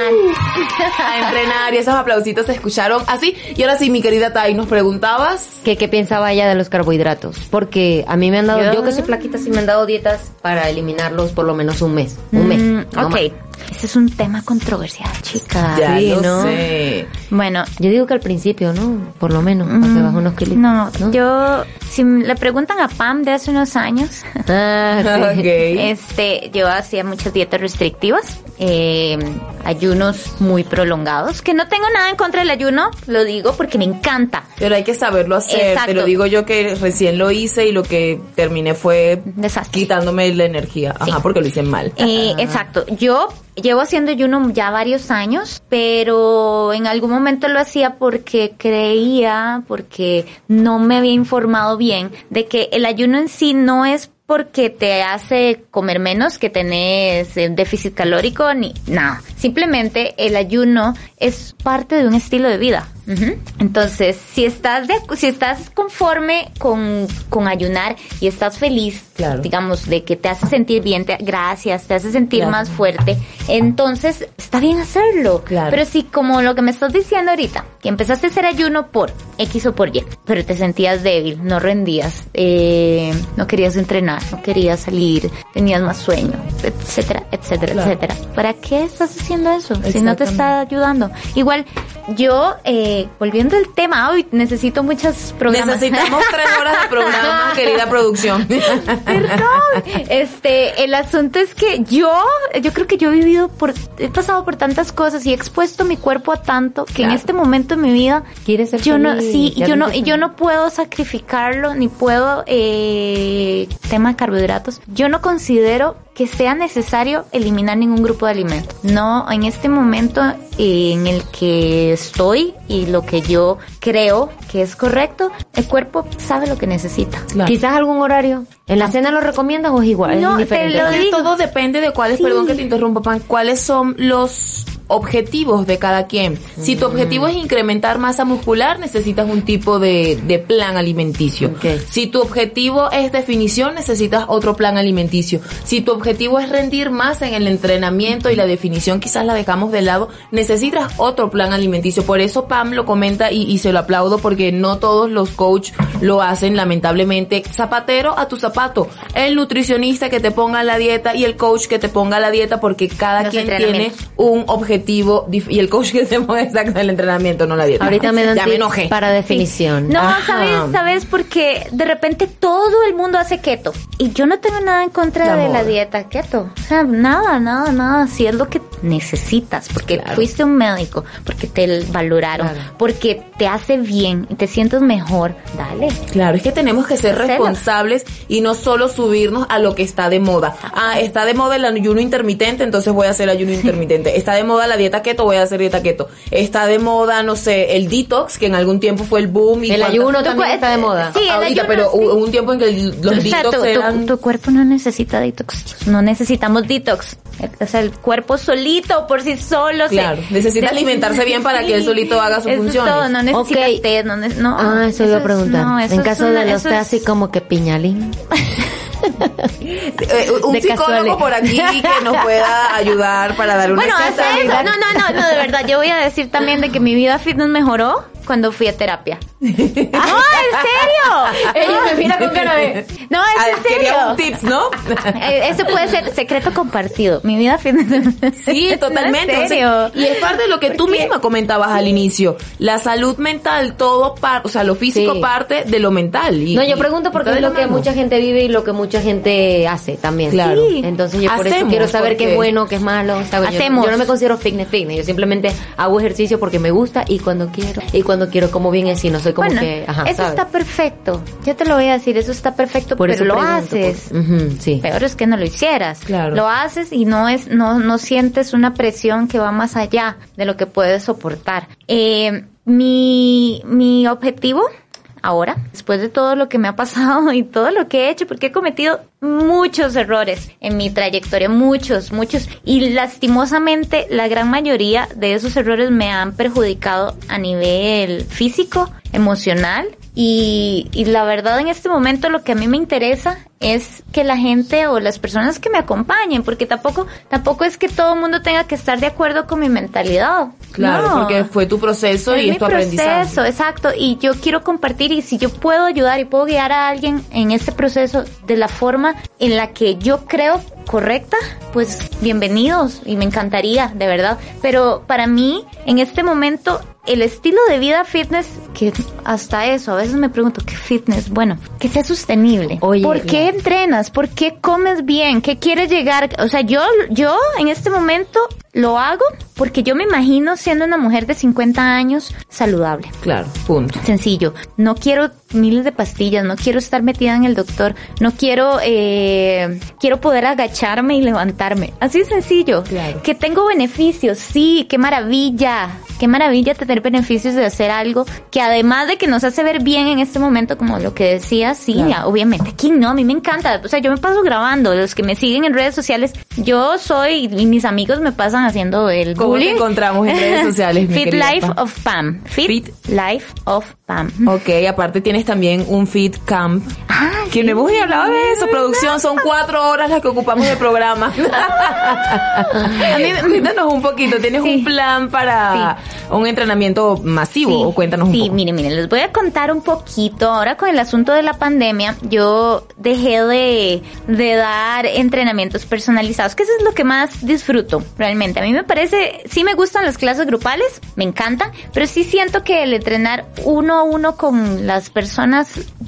A *laughs* entrenar y esos aplausitos se escucharon así. Y ahora sí, mi querida Tai, nos preguntabas. ¿Qué, ¿Qué pensaba ella de los carbohidratos? Porque a mí me han dado, Yo- yo, que soy flaquita, sí me han dado dietas para eliminarlos por lo menos un mes. Un mes. Mm, no ok. más. Ese es un tema controversial, chica. Ya sí, lo ¿no? sé. Bueno, Yo digo que al principio, ¿no? Por lo menos, para que baje unos kilitos. no, yo, si le preguntan a Pam de hace unos años, Ah, sí. *laughs* Ok. este, yo hacía muchas dietas restrictivas, eh, ayunos muy prolongados, que no tengo nada en contra del ayuno, lo digo porque me encanta. Pero hay que saberlo hacer. Exacto. Te lo digo yo que recién lo hice y lo que terminé fue Desastre. quitándome la energía. Ajá, Sí. porque lo hice mal. Eh, exacto. Yo llevo haciendo ayuno ya varios años, pero en algún momento lo hacía porque creía, porque no me había informado bien de que el ayuno en sí no es porque te hace comer menos, que tenés eh, déficit calórico, ni nada. Simplemente el ayuno es parte de un estilo de vida. Entonces, si estás de, si estás conforme con, con ayunar y estás feliz, Claro. digamos, de que te hace sentir bien, te- gracias, te hace sentir Claro. más fuerte, entonces está bien hacerlo. Claro. Pero si como lo que me estás diciendo ahorita, que empezaste a hacer ayuno por X o por Y, pero te sentías débil, no rendías, eh, no querías entrenar, no querías salir, tenías más sueño, etcétera, etcétera, Claro. etcétera. ¿Para qué estás haciendo eso? Si no te está ayudando. Igual, yo, eh, volviendo al tema, hoy necesito muchos programas. Necesitamos tres horas de programa, *laughs* querida producción. Perdón. Este, el asunto es que yo, yo creo que yo he vivido por, he pasado por tantas cosas y he expuesto mi cuerpo a tanto que en Claro. este momento de mi vida Quieres ser yo no, feliz, sí, ya yo no, yo no puedo sacrificarlo ni puedo, eh, tema de carbohidratos. Yo no considero que sea necesario eliminar ningún grupo de alimentos. No, en este momento en el que estoy y lo que yo creo que es correcto, el cuerpo sabe lo que necesita. Claro. Quizás algún horario. ¿En la cena lo recomiendas o es igual? No, es te lo digo. todo depende de cuáles, Sí. perdón que te interrumpa, Pan, cuáles son los objetivos de cada quien. Si tu objetivo es incrementar masa muscular, necesitas un tipo de, de plan alimenticio. Si tu objetivo es definición, necesitas otro plan alimenticio. Si tu objetivo es rendir más en el entrenamiento y la definición quizás la dejamos de lado, necesitas otro plan alimenticio. Por eso Pam lo comenta y, y se lo aplaudo porque no todos los coach lo hacen lamentablemente. Zapatero a tu zapato. El nutricionista que te ponga la dieta y el coach que te ponga la dieta porque cada Los quien tiene un objetivo y el coach que ponga *laughs* exacto el entrenamiento, no la dieta. Ahorita me dan ya me enojé. para definición. No, Ajá. sabes, sabes porque de repente todo el mundo hace keto y yo no tengo nada en contra de la dieta keto, o sea, nada, nada, nada, si es lo que necesitas, porque Claro. fuiste un médico, porque te valoraron, Claro. porque te hace bien y te sientes mejor, dale. Claro, es que tenemos que ser responsables y no solo subirnos a lo que está de moda. Ah, está de moda el ayuno intermitente, entonces voy a hacer ayuno *laughs* intermitente. Está de moda la dieta keto, voy a hacer dieta keto. Está de moda, no sé, el detox, que en algún tiempo fue el boom. Y El cuánta- ayuno también está de moda. Sí, el Ahorita, ayuno, pero sí. hubo un tiempo en que el- los O sea, detox tu, tu- eran... tu cuerpo no necesita detox. No necesitamos detox. O sea, el cuerpo solito, por sí solo. se- Claro, necesita se- alimentarse bien para que él solito haga es funciones. todo, no necesita Ok. té, no, ne- no. Ah, eso iba a es- preguntar. no, en es caso una- de los té así como que piñalín. *laughs* Eh, un de psicólogo por aquí que nos pueda ayudar para dar una Bueno, hace eso. cita. No, no, no, no, de verdad. Yo voy a decir también de que mi vida fitness mejoró cuando fui a terapia. *laughs* ¡No, en serio! *laughs* Ella me mira con cara de- No, es Ah, en Quería serio. un *laughs* tips, ¿no? Eh, Eso puede ser secreto compartido. Mi vida fitness. Sí, totalmente. ¿En o sea, serio? y es parte de lo que tú Porque- misma comentabas al inicio. La salud mental, todo parte, o sea, lo físico Sí. parte de lo mental. Y- No, yo pregunto porque es lo que mano. mucha gente vive y lo que mucha gente hace también. Claro. Sí. Entonces yo por eso Hacemos, quiero saber qué porque- es bueno, qué es malo. ¿sabes? Yo- Hacemos. Yo, no me considero fitness fitness, yo simplemente hago ejercicio porque me gusta y cuando quiero. Y cuando quiero como bien así, no soy como bueno, que, ajá, eso ¿sabes? está perfecto. Yo te lo voy a decir, eso está perfecto, Por pero eso lo pregunto, haces. por- Ujú, sí. Peor es que no lo hicieras. Claro. Lo haces y no es, no, no sientes una presión que va más allá de lo que puedes soportar. Eh, mi, mi objetivo ahora, después de todo lo que me ha pasado *laughs* y todo lo que he hecho, porque he cometido muchos errores en mi trayectoria, muchos, muchos, y lastimosamente la gran mayoría de esos errores me han perjudicado a nivel físico, emocional, y, y la verdad en este momento lo que a mí me interesa es que la gente o las personas que me acompañen, porque tampoco, tampoco es que todo el mundo tenga que estar de acuerdo con mi mentalidad. Claro, No. porque fue tu proceso Es y es tu aprendizaje. proceso, exacto. Y yo quiero compartir y si yo puedo ayudar y puedo guiar a alguien en este proceso de la forma en la que yo creo correcta, pues bienvenidos y me encantaría, de verdad. Pero para mí, en este momento, el estilo de vida fitness, que hasta eso, a veces me pregunto, ¿qué fitness? Bueno, que sea sostenible. Oye, ¿Por qué entrenas? ¿Por qué comes bien? ¿Qué quieres llegar? O sea, yo, yo en este momento lo hago porque yo me imagino siendo una mujer de 50 años saludable. Claro, punto. Sencillo. No quiero miles de pastillas, no quiero estar metida en el doctor, no quiero, eh, quiero poder agacharme y levantarme. Así sencillo. Claro. Que tengo beneficios, sí, qué maravilla. Qué maravilla tener beneficios de hacer algo que además de que nos hace ver bien en este momento, como lo que decía, sí, Claro. obviamente. ¿Quién no? A mí me encanta. O sea, yo me paso grabando. Los que me siguen en redes sociales, yo soy, y mis amigos me pasan haciendo el ¿Cómo bullying. encontramos en redes sociales, mi *laughs* Fit Life Pam? of Pam. Fit, Fit. Life of Pam. Ok, aparte tienes también un Fit Camp. Ah, que no hemos hablado de eso, producción. Son cuatro horas las que ocupamos de programa. *laughs* Cuéntanos un poquito. ¿Tienes Sí. un plan para un entrenamiento masivo? Sí, o cuéntanos un sí, poco. miren, miren, les voy a contar un poquito. Ahora con el asunto de la pandemia, yo dejé de, de dar entrenamientos personalizados, que eso es lo que más disfruto realmente. A mí me parece, sí me gustan las clases grupales, me encantan, pero sí siento que el entrenar uno a uno con las personas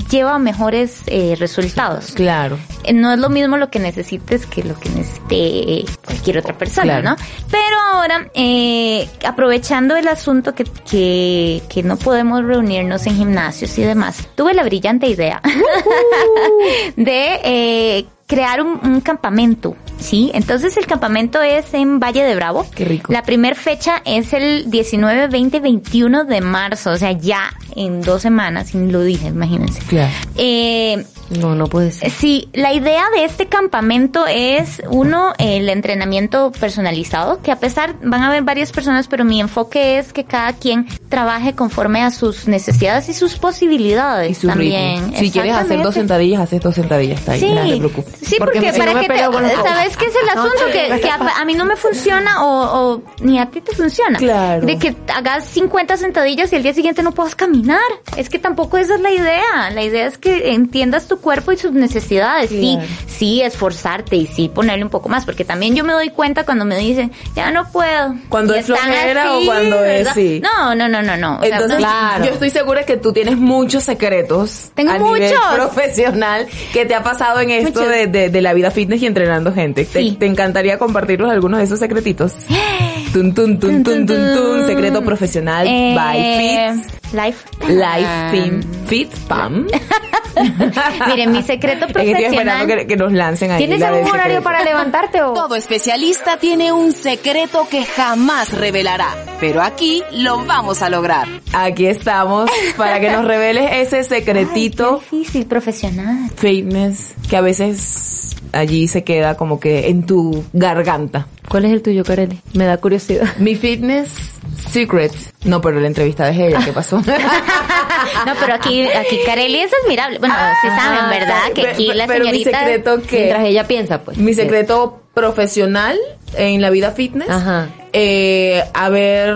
lleva mejores eh, resultados. Claro. Eh, no es lo mismo lo que necesites que lo que necesite cualquier otra persona, Claro. ¿no? Pero ahora, eh, aprovechando el asunto que, que, que no podemos reunirnos en gimnasios y demás, tuve la brillante idea *laughs* de eh, crear un, un campamento, ¿sí? Entonces el campamento es en Valle de Bravo. Qué rico. La primera fecha es el 19, 20, 21 de marzo, o sea, ya en dos semanas, lo dije, imagínense. Claro. Eh, No, no puede ser. Sí, la idea de este campamento es, uno, el entrenamiento personalizado, que a pesar, van a haber varias personas, pero mi enfoque es que cada quien trabaje conforme a sus necesidades y sus posibilidades Y su también. ritmo. Si quieres hacer dos sentadillas, haces dos sentadillas. Está ahí, Sí, no te preocupes. sí, Porque porque, si no para que te. ¿sabes qué es el *laughs* asunto? que, que a, a mí no me funciona o, o ni a ti te funciona. Claro. De que hagas 50 sentadillas y el día siguiente no puedas caminar. Es que tampoco esa es la idea. La idea es que entiendas tu cuerpo y sus necesidades. Sí, Claro. sí, esforzarte y sí ponerle un poco más. Porque también yo me doy cuenta cuando me dicen, ya no puedo. Cuando es flojera o cuando es ¿verdad? sí. No, no, no, no, no. O sea, Entonces, no- yo estoy segura que tú tienes muchos secretos Tengo a nivel muchos. profesional que te ha pasado en esto de, de- de la vida fitness y entrenando gente. Te- Sí. Te, encantaría compartirnos algunos de esos secretitos. *gasps* Tun, tun, tun, tun, tun, tun. Secreto profesional Eh, by Fit. Life. Life. Team Fit Pam. *laughs* *laughs* Miren, mi secreto profesional. que, que nos lancen ahí. ¿Tienes la algún horario secreto. para levantarte o...? *laughs* Todo especialista tiene un secreto que jamás revelará, pero aquí lo vamos a lograr. Aquí estamos para que nos reveles ese secretito Qué difícil, profesional. fitness que a veces allí se queda como que en tu garganta. ¿Cuál es el tuyo, Kareli? Me da curiosidad. Mi fitness secret. No, pero la entrevista de ella, ¿qué pasó? *laughs* No, pero aquí, aquí Carelli es admirable. Bueno, sí saben, ¿verdad? Que aquí Pero- la pero mi señorita... secreto que Mientras ella piensa, pues. mi secreto profesional en la vida fitness, Ajá. eh, haber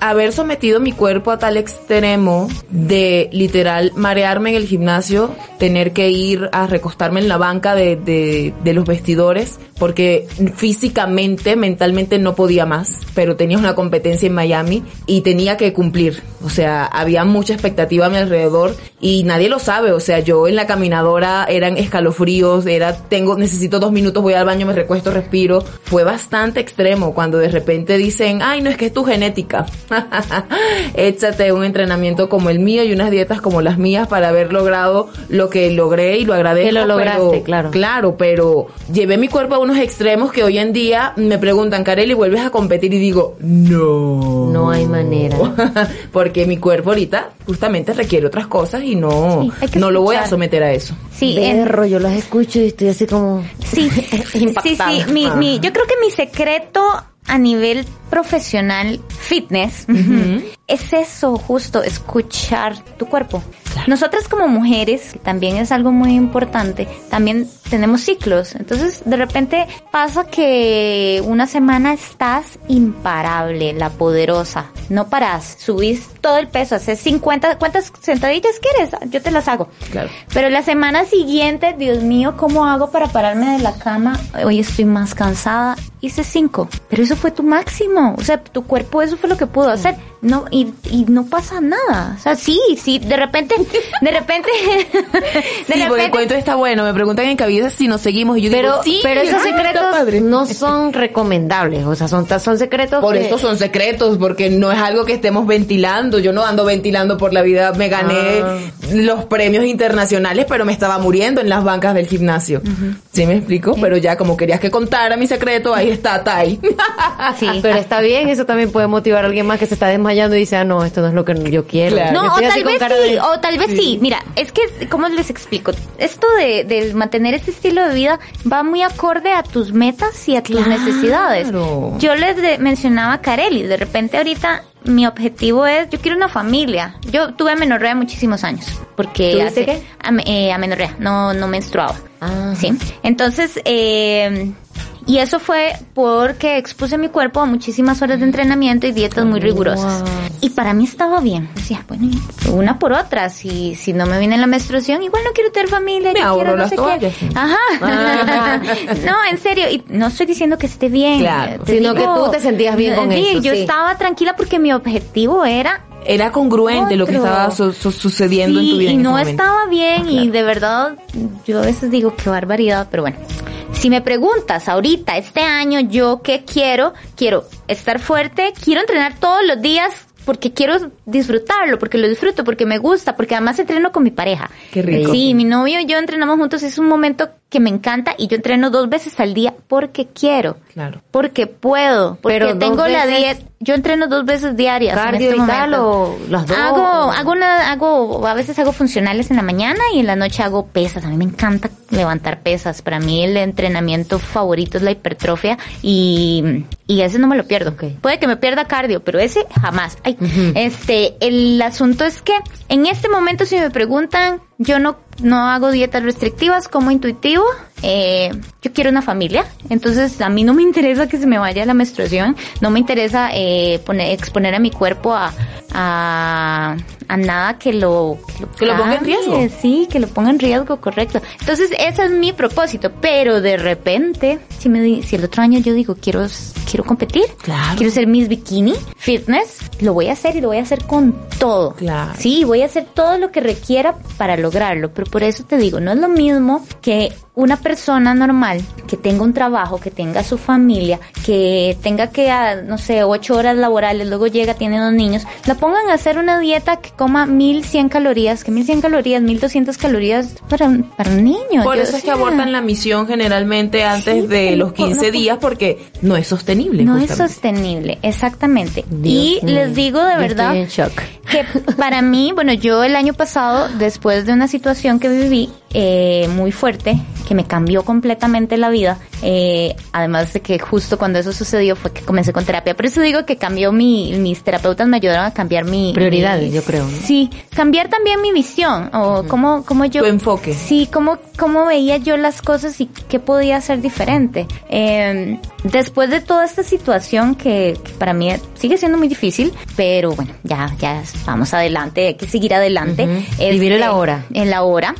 haber sometido mi cuerpo a tal extremo de literal marearme en el gimnasio, tener que ir a recostarme en la banca de, de, de los vestidores, porque físicamente, mentalmente no podía más, pero tenía una competencia en Miami y tenía que cumplir. O sea, había mucha expectativa a mi alrededor y nadie lo sabe. O sea, yo en la caminadora eran escalofríos, era, tengo, necesito dos minutos, voy al baño, me recuesto, respiro. Fue bastante extremo cuando de repente dicen, ay, no es que es tu genética. *laughs* Échate un entrenamiento como el mío y unas dietas como las mías para haber logrado lo que logré y lo agradezco. Que lo lograste, pero- claro. Claro, pero llevé mi cuerpo a unos extremos que hoy en día me preguntan, Kareli, ¿vuelves a competir? Y digo, no. No hay manera. *laughs* Porque mi cuerpo ahorita justamente requiere otras cosas y no, Sí, no lo voy a someter a eso. Sí, en- Berro, yo las escucho y estoy así como... sí, *laughs* sí, sí, mi, mi- yo creo que mi secreto a nivel profesional fitness es eso, justo, escuchar tu cuerpo. Nosotras como mujeres, que también es algo muy importante, también tenemos ciclos. Entonces, de repente pasa que una semana estás imparable, la poderosa. No paras, subís todo el peso, haces 50, ¿cuántas sentadillas quieres? Yo te las hago. Claro. Pero la semana siguiente, Dios mío, ¿cómo hago para pararme de la cama? Hoy estoy más cansada. Hice cinco. Pero eso fue tu máximo. O sea, tu cuerpo eso fue lo que pudo hacer. No, y, y no pasa nada. O sea, sí, sí, de repente, *laughs* de repente, *laughs* de Sí, porque el repente. cuento está bueno. Me preguntan en cabida si nos seguimos y yo Pero, digo, sí. pero esos está secretos no son recomendables, o sea, son, son secretos Por que- eso son secretos, porque no es algo que estemos ventilando. Yo no ando ventilando por la vida. Me gané Ah. los premios internacionales, pero me estaba muriendo en las bancas del gimnasio. ¿Sí me explico? Pero ya como querías que contara mi secreto, ahí está Tai. *laughs* Sí. Pero está bien, eso también puede motivar a alguien más que se está desmayando y dice, ah, no, esto no es lo que yo quiero. Claro. No, Yo o estoy así tal con vez cara sí, de- o tal vez sí. Mira, es que, ¿cómo les explico? Esto de, de mantener este estilo de vida va muy acorde a tus metas y a tus Claro. necesidades. Yo les de- mencionaba a Kareli, de repente ahorita mi objetivo es, yo quiero una familia. Yo tuve amenorrea muchísimos años, porque ¿Tuviste hace, qué? am- eh, amenorrea, no, no menstruaba. Ah. Sí. Entonces, eh, y eso fue porque expuse mi cuerpo a muchísimas horas de entrenamiento y dietas muy rigurosas. Y para mí estaba bien. Decía, bueno, una por otra. Si, si no me viene la menstruación, igual no quiero tener familia. Me ahorro quiero no las sé qué. toallas. Ajá. Ah. *laughs* no, en serio. Y no estoy diciendo que esté bien. Claro. Sino que tú te sentías bien con sí, eso, Yo sí. estaba tranquila porque mi objetivo era Era congruente lo que estaba su- su- sucediendo en tu vida. y en no estaba bien y de verdad yo a veces digo qué barbaridad, pero bueno. Si me preguntas ahorita, este año, yo qué quiero, quiero estar fuerte, quiero entrenar todos los días porque quiero disfrutarlo, porque lo disfruto, porque me gusta, porque además entreno con mi pareja. Qué rico. Sí, mi novio y yo entrenamos juntos, es un momento que me encanta y yo entreno dos veces al día porque quiero. Claro. Porque puedo, porque Pero tengo la dieta. Yo entreno dos veces diarias. en Cardio este y tal, o las dos. Hago, hago una, hago, a veces hago funcionales en la mañana y en la noche hago pesas. A mí me encanta levantar pesas. Para mí el entrenamiento favorito es la hipertrofia y, y ese no me lo pierdo. Puede que me pierda cardio, pero ese jamás. Ay, este, el asunto es que en este momento si me preguntan, yo no, no hago dietas restrictivas como intuitivo. Eh, yo quiero una familia, entonces a mí no me interesa que se me vaya la menstruación, no me interesa eh, poner, exponer a mi cuerpo a, a, a nada que lo, Que lo ponga en riesgo. Sí, que lo ponga en riesgo, correcto. Entonces ese es mi propósito, pero de repente, si me di- si el otro año yo digo quiero quiero competir, Claro. quiero ser Miss Bikini Fitness, lo voy a hacer y lo voy a hacer con todo. Claro. Sí, voy a hacer todo lo que requiera para lograrlo, pero por eso te digo, no es lo mismo que una persona normal que tenga un trabajo, que tenga su familia, que tenga que, ah, no sé, ocho horas laborales, luego llega, tiene dos niños, la pongan a hacer una dieta que coma 1100 calorías, que 1100 calorías, 1200 calorías para, un- para un niño. Por eso es que abortan la misión generalmente antes de los 15 días porque no es sostenible. No es justamente. sostenible, exactamente. Dios y mío. les digo de Yo verdad que para mí, bueno, yo el año pasado, después de una situación que viví eh, muy fuerte, que me cambió completamente la vida, eh, además de que justo cuando eso sucedió fue que comencé con terapia, por eso digo que cambió mi, mis terapeutas me ayudaron a cambiar mi... Prioridades, mi- yo creo, ¿no? Sí, cambiar también mi visión, o cómo, cómo yo... Tu enfoque. Sí, cómo, cómo veía yo las cosas y qué podía hacer diferente. Eh, después de toda esta situación que, que para mí sigue siendo muy difícil, pero bueno, ya, ya vamos adelante, hay que seguir adelante. Este, Vivir el ahora. En la hora.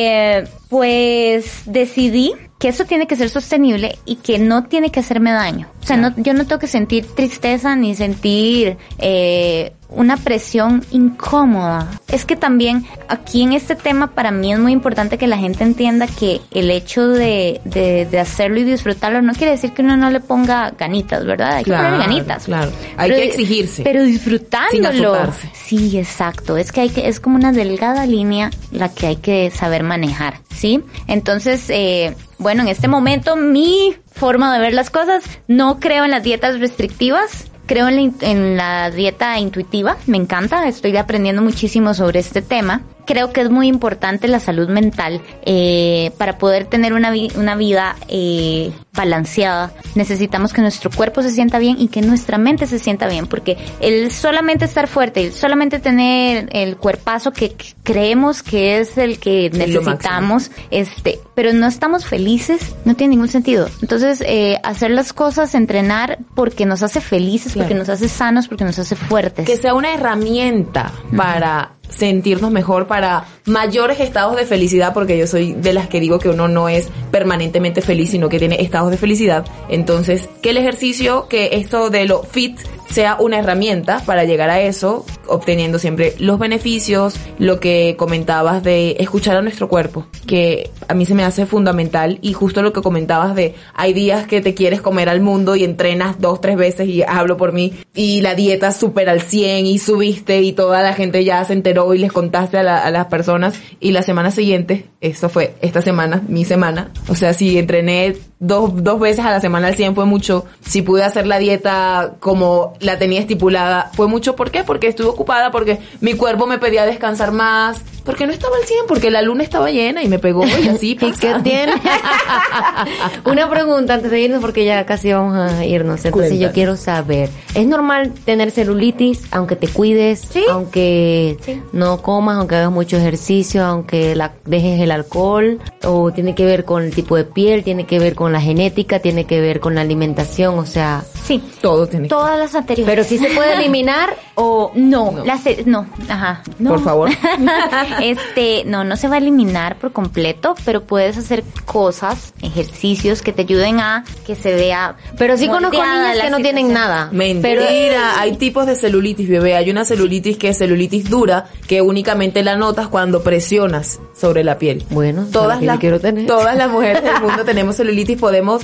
Eh, pues decidí que eso tiene que ser sostenible y que no tiene que hacerme daño. O sea, no, yo no tengo que sentir tristeza ni sentir eh, una presión incómoda. Es que también aquí en este tema para mí es muy importante que la gente entienda que el hecho de, de, de hacerlo y disfrutarlo no quiere decir que uno no le ponga ganitas, ¿verdad? Hay que Claro, ponerle ganitas. claro. Hay que exigirse. Pero disfrutándolo. Sí, exacto. Es que hay que, es como una delgada línea la que hay que saber manejar, ¿sí? Entonces, eh, bueno, en este momento mi forma de ver las cosas, no creo en las dietas restrictivas. Creo en la, dieta intuitiva, me encanta, estoy aprendiendo muchísimo sobre este tema. Creo que es muy importante la salud mental eh, para poder tener una, vi- una vida eh, balanceada. Necesitamos que nuestro cuerpo se sienta bien y que nuestra mente se sienta bien, porque el solamente estar fuerte, el solamente tener el cuerpazo que creemos que es el que necesitamos, este, pero no estamos felices, no tiene ningún sentido. Entonces, eh, hacer las cosas, entrenar porque nos hace felices, porque nos hace sanos, porque nos hace fuertes. Que sea una herramienta para sentirnos mejor, para mayores estados de felicidad, porque yo soy de las que digo que uno no es permanentemente feliz, sino que tiene estados de felicidad. Entonces, que el ejercicio, que esto de lo fit sea una herramienta para llegar a eso, obteniendo siempre los beneficios, lo que comentabas de escuchar a nuestro cuerpo, que a mí se me hace fundamental y justo lo que comentabas de hay días que te quieres comer al mundo y entrenas dos, tres veces y hablo por mí y la dieta súper al 100 y subiste y toda la gente ya se enteró y les contaste a, la- las personas y la semana siguiente, esto fue esta semana, mi semana, o sea, si entrené dos, dos veces a la semana al 100 fue mucho, si pude hacer la dieta como la tenía estipulada fue mucho, ¿por qué? Porque estuve ocupada, porque mi cuerpo me pedía descansar más, porque no estaba al 100, porque la luna estaba llena y me pegó y así *laughs* ¿Y qué pasa. tiene? *laughs* Una pregunta antes de irnos, porque ya casi vamos a irnos. Entonces yo quiero saber, ¿es normal tener celulitis aunque te cuides, Sí. aunque Sí. no comas, aunque hagas mucho ejercicio, aunque la, dejes el alcohol? ¿O tiene que ver con el tipo de piel, tiene que ver con la genética, tiene que ver con la alimentación? O sea, Sí, Todo tiene que todas las anteriores. pero si se puede *laughs* eliminar o... No, No. las no, ajá. no. Por favor. *laughs* este, no, no se va a eliminar por completo, pero puedes hacer cosas, ejercicios que te ayuden a que se vea. Pero sí conozco niñas que no tienen nada. Mentira, Pero hay tipos de celulitis, bebé. Hay una celulitis que es celulitis dura, que únicamente la notas cuando presionas sobre la piel. Bueno, todas las, quiero tener. todas las mujeres del mundo *laughs* tenemos celulitis, podemos,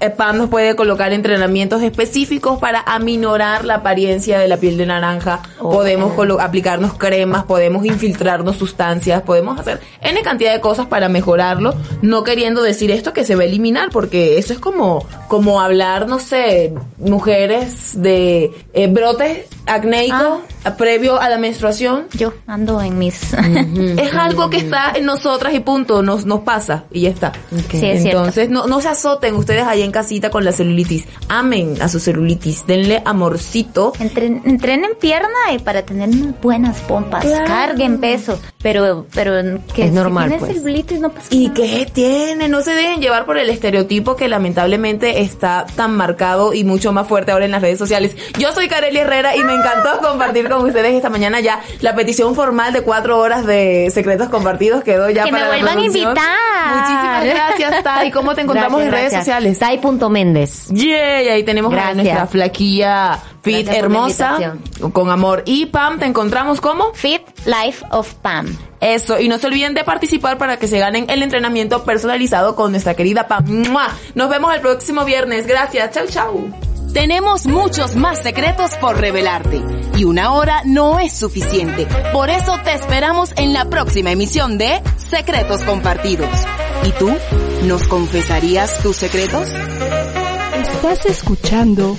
eh, Pam nos puede colocar entrenamientos específicos para aminorar la apariencia de la piel de naranja, podemos aplicarnos cremas, podemos infiltrarnos sustancias, podemos hacer N cantidad de cosas para mejorarlo, no queriendo decir esto que se va a eliminar, porque eso es como, como hablar, no sé, mujeres de eh, brotes acnéicos Ah. previo a la menstruación. Yo ando en mis... *laughs* Es algo que está en nosotras y punto, nos, nos pasa y ya está. Sí, es cierto. Entonces, no, no se azoten ustedes ahí en casita con la celulitis. Amen a su celulitis, denle amorcito. Entren- entrenen pierna y para tener unas buenas pompas. Claro. Carguen peso. Pero, pero que Es si normal, tienes pues. no pasa ¿Y nada. qué tiene? No se dejen llevar por el estereotipo que lamentablemente está tan marcado y mucho más fuerte ahora en las redes sociales. Yo soy Kareli Herrera y me encantó *laughs* compartir con ustedes esta mañana ya la petición formal de cuatro horas de secretos compartidos quedó ya Que me para la vuelvan a producción. invitar. Muchísimas gracias, Tai. ¿Cómo te *laughs* encontramos Gracias, en redes sociales? Tai.méndez. Yay, ahí tenemos a nuestra flaquilla fit Gracias hermosa con amor. Y Pam, ¿te encontramos cómo? Fit Life of Pam. Eso, y no se olviden de participar para que se ganen el entrenamiento personalizado con nuestra querida Pam. ¡Mua! Nos vemos el próximo viernes. Gracias. Chau, chau. Tenemos muchos más secretos por revelarte y una hora no es suficiente. Por eso te esperamos en la próxima emisión de Secretos Compartidos. ¿Y tú? ¿Nos confesarías tus secretos? Estás escuchando